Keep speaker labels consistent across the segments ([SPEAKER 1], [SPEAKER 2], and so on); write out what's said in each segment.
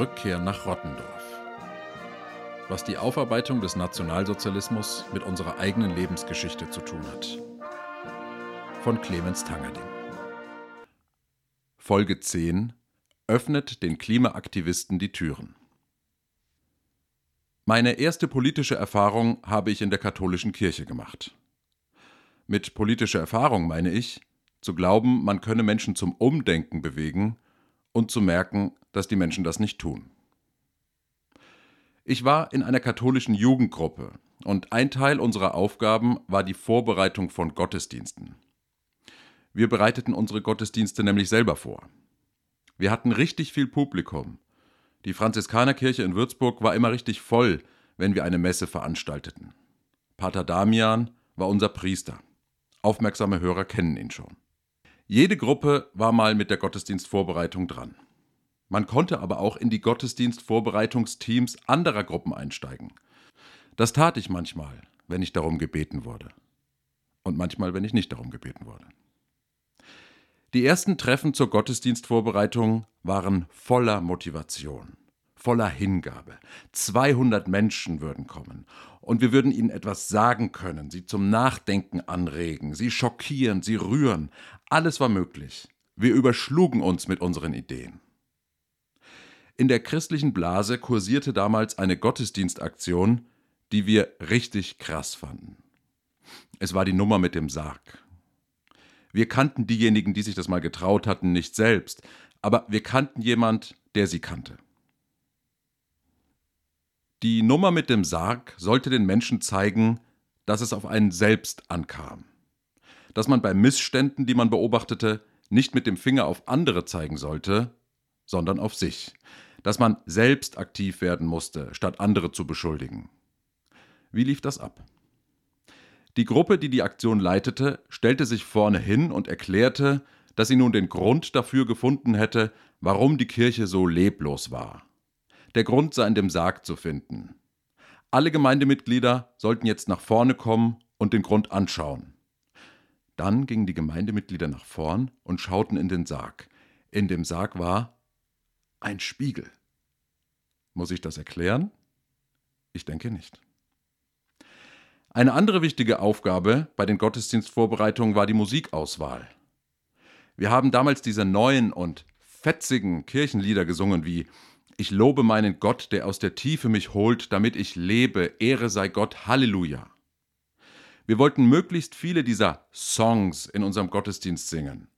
[SPEAKER 1] Rückkehr nach Rottendorf. Was die Aufarbeitung des Nationalsozialismus mit unserer eigenen Lebensgeschichte zu tun hat. Von Clemens Tangerding. Folge 10 öffnet den Klimaaktivisten die Türen. Meine erste politische Erfahrung habe ich in der katholischen Kirche gemacht. Mit politischer Erfahrung meine ich, zu glauben, man könne Menschen zum Umdenken bewegen und zu merken, dass die Menschen das nicht tun. Ich war in einer katholischen Jugendgruppe und ein Teil unserer Aufgaben war die Vorbereitung von Gottesdiensten. Wir bereiteten unsere Gottesdienste nämlich selber vor. Wir hatten richtig viel Publikum. Die Franziskanerkirche in Würzburg war immer richtig voll, wenn wir eine Messe veranstalteten. Pater Damian war unser Priester. Aufmerksame Hörer kennen ihn schon. Jede Gruppe war mal mit der Gottesdienstvorbereitung dran. Man konnte aber auch in die Gottesdienstvorbereitungsteams anderer Gruppen einsteigen. Das tat ich manchmal, wenn ich darum gebeten wurde. Und manchmal, wenn ich nicht darum gebeten wurde. Die ersten Treffen zur Gottesdienstvorbereitung waren voller Motivation, voller Hingabe. 200 Menschen würden kommen und wir würden ihnen etwas sagen können, sie zum Nachdenken anregen, sie schockieren, sie rühren. Alles war möglich. Wir überschlugen uns mit unseren Ideen. In der christlichen Blase kursierte damals eine Gottesdienstaktion, die wir richtig krass fanden. Es war die Nummer mit dem Sarg. Wir kannten diejenigen, die sich das mal getraut hatten, nicht selbst, aber wir kannten jemand, der sie kannte. Die Nummer mit dem Sarg sollte den Menschen zeigen, dass es auf einen selbst ankam. Dass man bei Missständen, die man beobachtete, nicht mit dem Finger auf andere zeigen sollte, sondern auf sich dass man selbst aktiv werden musste, statt andere zu beschuldigen. Wie lief das ab? Die Gruppe, die die Aktion leitete, stellte sich vorne hin und erklärte, dass sie nun den Grund dafür gefunden hätte, warum die Kirche so leblos war. Der Grund sei in dem Sarg zu finden. Alle Gemeindemitglieder sollten jetzt nach vorne kommen und den Grund anschauen. Dann gingen die Gemeindemitglieder nach vorn und schauten in den Sarg. In dem Sarg war ein Spiegel. Muss ich das erklären? Ich denke nicht. Eine andere wichtige Aufgabe bei den Gottesdienstvorbereitungen war die Musikauswahl. Wir haben damals diese neuen und fetzigen Kirchenlieder gesungen wie Ich lobe meinen Gott, der aus der Tiefe mich holt, damit ich lebe, Ehre sei Gott, Halleluja. Wir wollten möglichst viele dieser Songs in unserem Gottesdienst singen.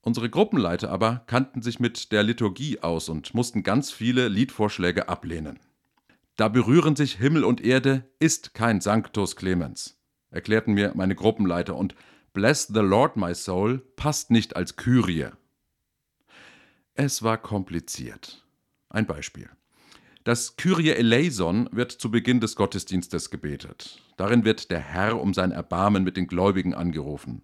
[SPEAKER 1] Unsere Gruppenleiter aber kannten sich mit der Liturgie aus und mussten ganz viele Liedvorschläge ablehnen. Da berühren sich Himmel und Erde ist kein Sanctus Clemens, erklärten mir meine Gruppenleiter, und Bless the Lord my soul passt nicht als Kyrie. Es war kompliziert. Ein Beispiel. Das Kyrie eleison wird zu Beginn des Gottesdienstes gebetet. Darin wird der Herr um sein Erbarmen mit den Gläubigen angerufen.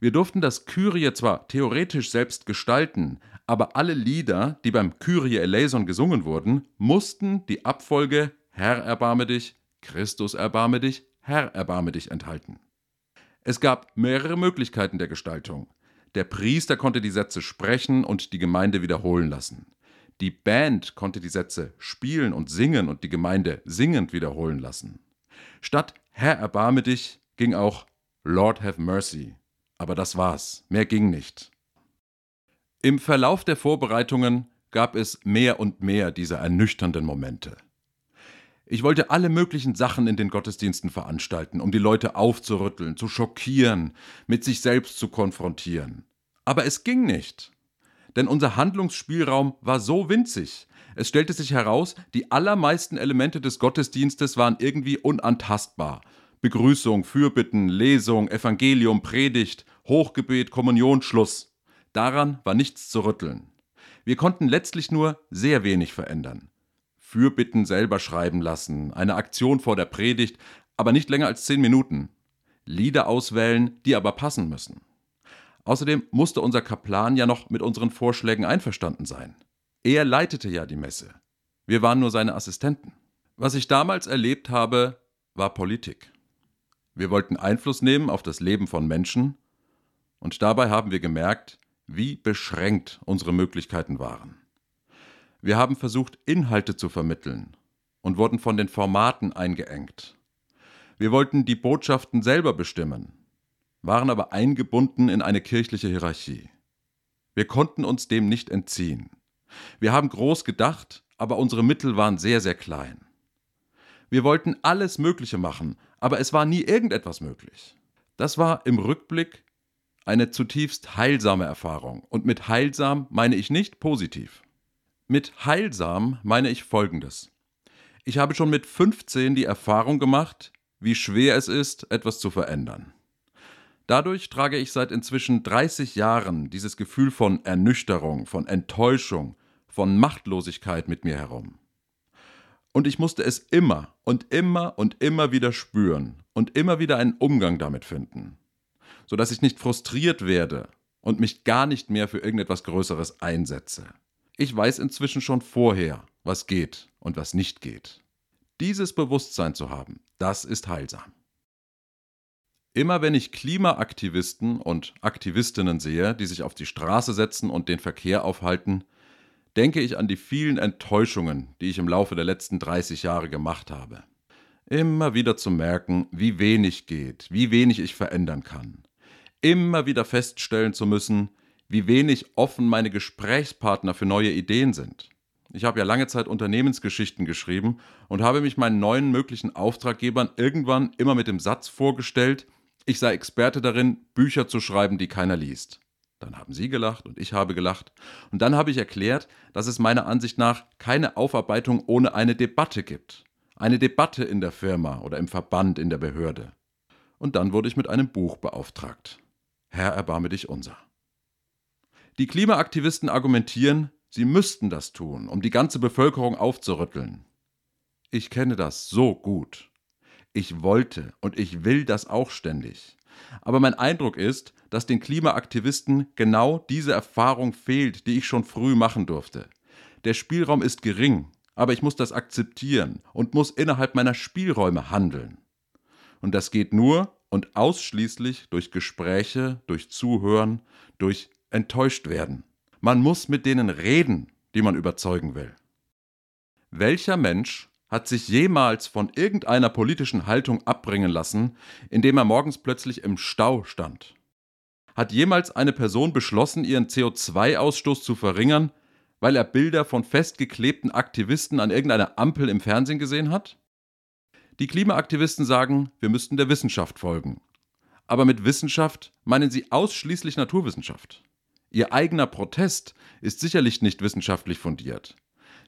[SPEAKER 1] Wir durften das Kyrie zwar theoretisch selbst gestalten, aber alle Lieder, die beim Kyrie eleison gesungen wurden, mussten die Abfolge Herr erbarme dich, Christus erbarme dich, Herr erbarme dich enthalten. Es gab mehrere Möglichkeiten der Gestaltung. Der Priester konnte die Sätze sprechen und die Gemeinde wiederholen lassen. Die Band konnte die Sätze spielen und singen und die Gemeinde singend wiederholen lassen. Statt Herr erbarme dich ging auch Lord have mercy aber das war's, mehr ging nicht. Im Verlauf der Vorbereitungen gab es mehr und mehr dieser ernüchternden Momente. Ich wollte alle möglichen Sachen in den Gottesdiensten veranstalten, um die Leute aufzurütteln, zu schockieren, mit sich selbst zu konfrontieren. Aber es ging nicht. Denn unser Handlungsspielraum war so winzig. Es stellte sich heraus, die allermeisten Elemente des Gottesdienstes waren irgendwie unantastbar Begrüßung, Fürbitten, Lesung, Evangelium, Predigt, Hochgebet, Kommunion, Schluss. Daran war nichts zu rütteln. Wir konnten letztlich nur sehr wenig verändern. Fürbitten selber schreiben lassen, eine Aktion vor der Predigt, aber nicht länger als zehn Minuten. Lieder auswählen, die aber passen müssen. Außerdem musste unser Kaplan ja noch mit unseren Vorschlägen einverstanden sein. Er leitete ja die Messe. Wir waren nur seine Assistenten. Was ich damals erlebt habe, war Politik. Wir wollten Einfluss nehmen auf das Leben von Menschen und dabei haben wir gemerkt, wie beschränkt unsere Möglichkeiten waren. Wir haben versucht, Inhalte zu vermitteln und wurden von den Formaten eingeengt. Wir wollten die Botschaften selber bestimmen, waren aber eingebunden in eine kirchliche Hierarchie. Wir konnten uns dem nicht entziehen. Wir haben groß gedacht, aber unsere Mittel waren sehr, sehr klein. Wir wollten alles Mögliche machen, aber es war nie irgendetwas möglich. Das war im Rückblick eine zutiefst heilsame Erfahrung. Und mit heilsam meine ich nicht positiv. Mit heilsam meine ich Folgendes. Ich habe schon mit 15 die Erfahrung gemacht, wie schwer es ist, etwas zu verändern. Dadurch trage ich seit inzwischen 30 Jahren dieses Gefühl von Ernüchterung, von Enttäuschung, von Machtlosigkeit mit mir herum. Und ich musste es immer und immer und immer wieder spüren und immer wieder einen Umgang damit finden, sodass ich nicht frustriert werde und mich gar nicht mehr für irgendetwas Größeres einsetze. Ich weiß inzwischen schon vorher, was geht und was nicht geht. Dieses Bewusstsein zu haben, das ist heilsam. Immer wenn ich Klimaaktivisten und Aktivistinnen sehe, die sich auf die Straße setzen und den Verkehr aufhalten, denke ich an die vielen Enttäuschungen, die ich im Laufe der letzten 30 Jahre gemacht habe. Immer wieder zu merken, wie wenig geht, wie wenig ich verändern kann. Immer wieder feststellen zu müssen, wie wenig offen meine Gesprächspartner für neue Ideen sind. Ich habe ja lange Zeit Unternehmensgeschichten geschrieben und habe mich meinen neuen möglichen Auftraggebern irgendwann immer mit dem Satz vorgestellt, ich sei Experte darin, Bücher zu schreiben, die keiner liest. Dann haben sie gelacht und ich habe gelacht. Und dann habe ich erklärt, dass es meiner Ansicht nach keine Aufarbeitung ohne eine Debatte gibt. Eine Debatte in der Firma oder im Verband, in der Behörde. Und dann wurde ich mit einem Buch beauftragt. Herr, erbarme dich unser. Die Klimaaktivisten argumentieren, sie müssten das tun, um die ganze Bevölkerung aufzurütteln. Ich kenne das so gut. Ich wollte und ich will das auch ständig. Aber mein Eindruck ist, dass den Klimaaktivisten genau diese Erfahrung fehlt, die ich schon früh machen durfte. Der Spielraum ist gering, aber ich muss das akzeptieren und muss innerhalb meiner Spielräume handeln. Und das geht nur und ausschließlich durch Gespräche, durch Zuhören, durch enttäuscht werden. Man muss mit denen reden, die man überzeugen will. Welcher Mensch hat sich jemals von irgendeiner politischen Haltung abbringen lassen, indem er morgens plötzlich im Stau stand? Hat jemals eine Person beschlossen, ihren CO2-Ausstoß zu verringern, weil er Bilder von festgeklebten Aktivisten an irgendeiner Ampel im Fernsehen gesehen hat? Die Klimaaktivisten sagen, wir müssten der Wissenschaft folgen. Aber mit Wissenschaft meinen sie ausschließlich Naturwissenschaft. Ihr eigener Protest ist sicherlich nicht wissenschaftlich fundiert.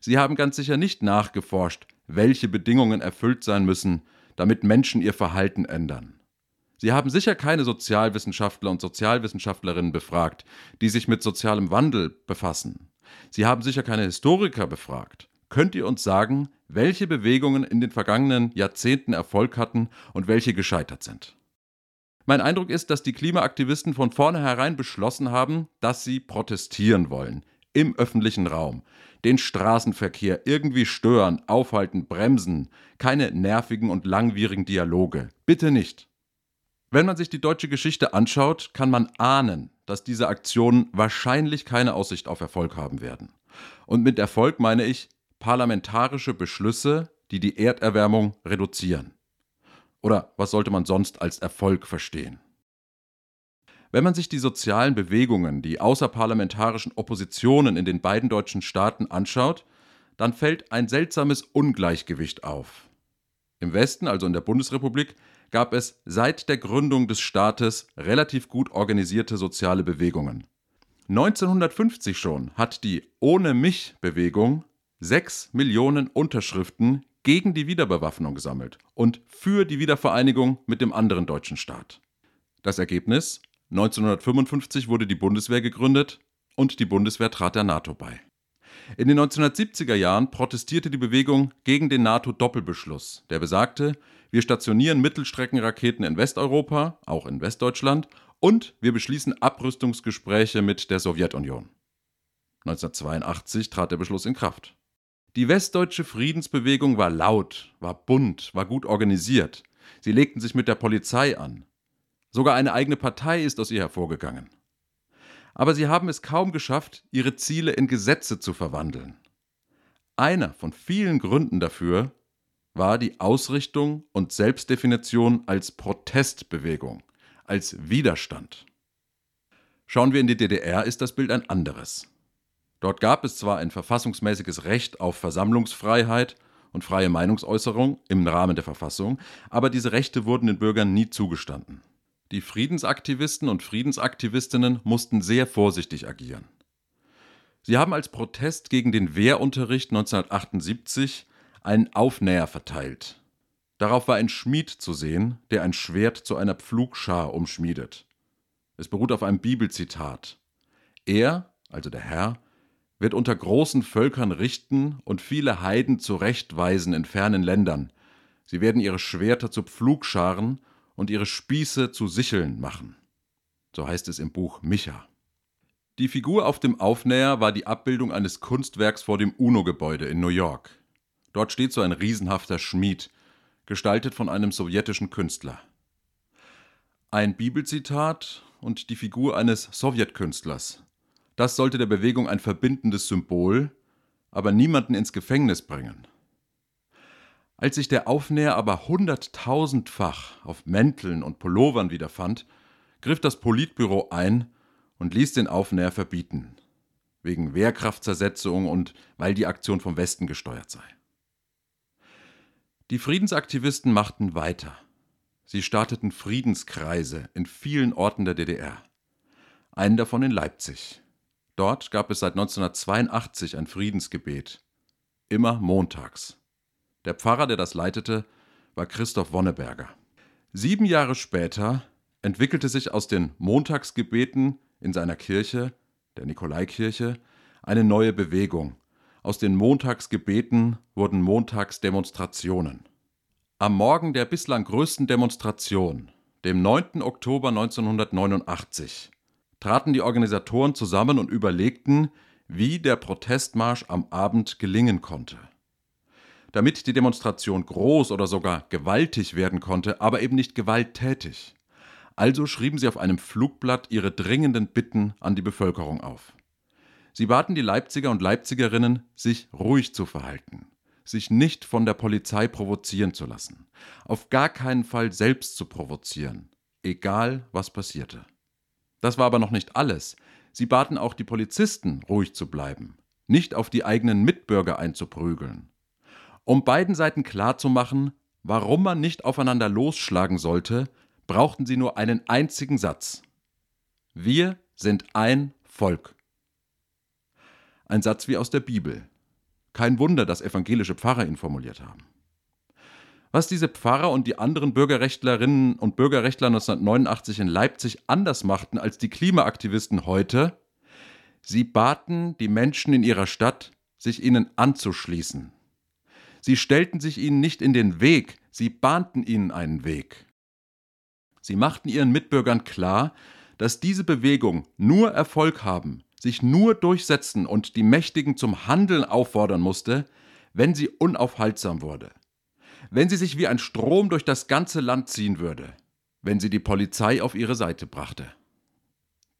[SPEAKER 1] Sie haben ganz sicher nicht nachgeforscht, welche Bedingungen erfüllt sein müssen, damit Menschen ihr Verhalten ändern. Sie haben sicher keine Sozialwissenschaftler und Sozialwissenschaftlerinnen befragt, die sich mit sozialem Wandel befassen. Sie haben sicher keine Historiker befragt. Könnt ihr uns sagen, welche Bewegungen in den vergangenen Jahrzehnten Erfolg hatten und welche gescheitert sind? Mein Eindruck ist, dass die Klimaaktivisten von vornherein beschlossen haben, dass sie protestieren wollen, im öffentlichen Raum, den Straßenverkehr irgendwie stören, aufhalten, bremsen, keine nervigen und langwierigen Dialoge. Bitte nicht. Wenn man sich die deutsche Geschichte anschaut, kann man ahnen, dass diese Aktionen wahrscheinlich keine Aussicht auf Erfolg haben werden. Und mit Erfolg meine ich parlamentarische Beschlüsse, die die Erderwärmung reduzieren. Oder was sollte man sonst als Erfolg verstehen? Wenn man sich die sozialen Bewegungen, die außerparlamentarischen Oppositionen in den beiden deutschen Staaten anschaut, dann fällt ein seltsames Ungleichgewicht auf. Im Westen, also in der Bundesrepublik, gab es seit der Gründung des Staates relativ gut organisierte soziale Bewegungen. 1950 schon hat die Ohne mich Bewegung sechs Millionen Unterschriften gegen die Wiederbewaffnung gesammelt und für die Wiedervereinigung mit dem anderen deutschen Staat. Das Ergebnis 1955 wurde die Bundeswehr gegründet und die Bundeswehr trat der NATO bei. In den 1970er Jahren protestierte die Bewegung gegen den NATO-Doppelbeschluss, der besagte, wir stationieren Mittelstreckenraketen in Westeuropa, auch in Westdeutschland, und wir beschließen Abrüstungsgespräche mit der Sowjetunion. 1982 trat der Beschluss in Kraft. Die westdeutsche Friedensbewegung war laut, war bunt, war gut organisiert. Sie legten sich mit der Polizei an. Sogar eine eigene Partei ist aus ihr hervorgegangen. Aber sie haben es kaum geschafft, ihre Ziele in Gesetze zu verwandeln. Einer von vielen Gründen dafür war die Ausrichtung und Selbstdefinition als Protestbewegung, als Widerstand. Schauen wir in die DDR, ist das Bild ein anderes. Dort gab es zwar ein verfassungsmäßiges Recht auf Versammlungsfreiheit und freie Meinungsäußerung im Rahmen der Verfassung, aber diese Rechte wurden den Bürgern nie zugestanden. Die Friedensaktivisten und Friedensaktivistinnen mussten sehr vorsichtig agieren. Sie haben als Protest gegen den Wehrunterricht 1978 einen Aufnäher verteilt. Darauf war ein Schmied zu sehen, der ein Schwert zu einer Pflugschar umschmiedet. Es beruht auf einem Bibelzitat. Er, also der Herr, wird unter großen Völkern richten und viele Heiden zurechtweisen in fernen Ländern. Sie werden ihre Schwerter zu Pflugscharen und ihre Spieße zu Sicheln machen. So heißt es im Buch Micha. Die Figur auf dem Aufnäher war die Abbildung eines Kunstwerks vor dem UNO-Gebäude in New York. Dort steht so ein riesenhafter Schmied, gestaltet von einem sowjetischen Künstler. Ein Bibelzitat und die Figur eines Sowjetkünstlers. Das sollte der Bewegung ein verbindendes Symbol, aber niemanden ins Gefängnis bringen. Als sich der Aufnäher aber hunderttausendfach auf Mänteln und Pullovern wiederfand, griff das Politbüro ein und ließ den Aufnäher verbieten, wegen Wehrkraftzersetzung und weil die Aktion vom Westen gesteuert sei. Die Friedensaktivisten machten weiter. Sie starteten Friedenskreise in vielen Orten der DDR. Einen davon in Leipzig. Dort gab es seit 1982 ein Friedensgebet. Immer montags. Der Pfarrer, der das leitete, war Christoph Wonneberger. Sieben Jahre später entwickelte sich aus den Montagsgebeten in seiner Kirche, der Nikolaikirche, eine neue Bewegung, aus den Montagsgebeten wurden Montagsdemonstrationen. Am Morgen der bislang größten Demonstration, dem 9. Oktober 1989, traten die Organisatoren zusammen und überlegten, wie der Protestmarsch am Abend gelingen konnte. Damit die Demonstration groß oder sogar gewaltig werden konnte, aber eben nicht gewalttätig. Also schrieben sie auf einem Flugblatt ihre dringenden Bitten an die Bevölkerung auf. Sie baten die Leipziger und Leipzigerinnen, sich ruhig zu verhalten, sich nicht von der Polizei provozieren zu lassen, auf gar keinen Fall selbst zu provozieren, egal was passierte. Das war aber noch nicht alles. Sie baten auch die Polizisten, ruhig zu bleiben, nicht auf die eigenen Mitbürger einzuprügeln. Um beiden Seiten klarzumachen, warum man nicht aufeinander losschlagen sollte, brauchten sie nur einen einzigen Satz. Wir sind ein Volk. Ein Satz wie aus der Bibel. Kein Wunder, dass evangelische Pfarrer ihn formuliert haben. Was diese Pfarrer und die anderen Bürgerrechtlerinnen und Bürgerrechtler 1989 in Leipzig anders machten als die Klimaaktivisten heute, sie baten die Menschen in ihrer Stadt, sich ihnen anzuschließen. Sie stellten sich ihnen nicht in den Weg, sie bahnten ihnen einen Weg. Sie machten ihren Mitbürgern klar, dass diese Bewegung nur Erfolg haben, sich nur durchsetzen und die Mächtigen zum Handeln auffordern musste, wenn sie unaufhaltsam wurde, wenn sie sich wie ein Strom durch das ganze Land ziehen würde, wenn sie die Polizei auf ihre Seite brachte.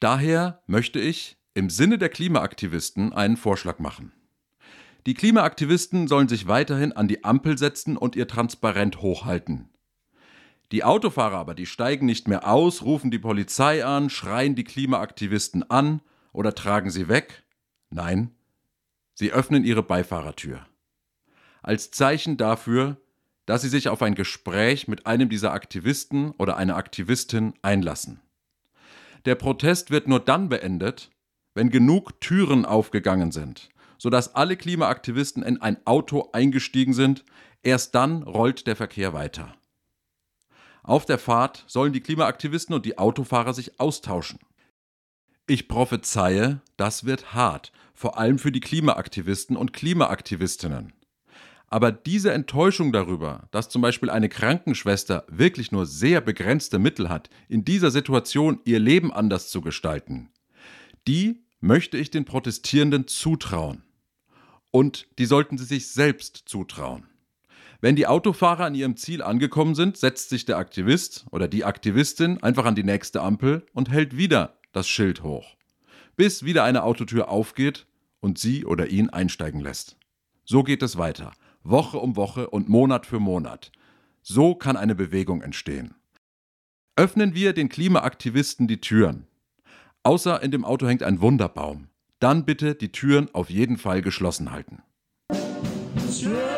[SPEAKER 1] Daher möchte ich im Sinne der Klimaaktivisten einen Vorschlag machen. Die Klimaaktivisten sollen sich weiterhin an die Ampel setzen und ihr Transparent hochhalten. Die Autofahrer aber, die steigen nicht mehr aus, rufen die Polizei an, schreien die Klimaaktivisten an oder tragen sie weg? Nein, sie öffnen ihre Beifahrertür. Als Zeichen dafür, dass sie sich auf ein Gespräch mit einem dieser Aktivisten oder einer Aktivistin einlassen. Der Protest wird nur dann beendet, wenn genug Türen aufgegangen sind, sodass alle Klimaaktivisten in ein Auto eingestiegen sind, erst dann rollt der Verkehr weiter. Auf der Fahrt sollen die Klimaaktivisten und die Autofahrer sich austauschen. Ich prophezeie, das wird hart, vor allem für die Klimaaktivisten und Klimaaktivistinnen. Aber diese Enttäuschung darüber, dass zum Beispiel eine Krankenschwester wirklich nur sehr begrenzte Mittel hat, in dieser Situation ihr Leben anders zu gestalten, die möchte ich den Protestierenden zutrauen. Und die sollten sie sich selbst zutrauen. Wenn die Autofahrer an ihrem Ziel angekommen sind, setzt sich der Aktivist oder die Aktivistin einfach an die nächste Ampel und hält wieder das Schild hoch, bis wieder eine Autotür aufgeht und sie oder ihn einsteigen lässt. So geht es weiter, Woche um Woche und Monat für Monat. So kann eine Bewegung entstehen. Öffnen wir den Klimaaktivisten die Türen. Außer in dem Auto hängt ein Wunderbaum. Dann bitte die Türen auf jeden Fall geschlossen halten.
[SPEAKER 2] Yeah.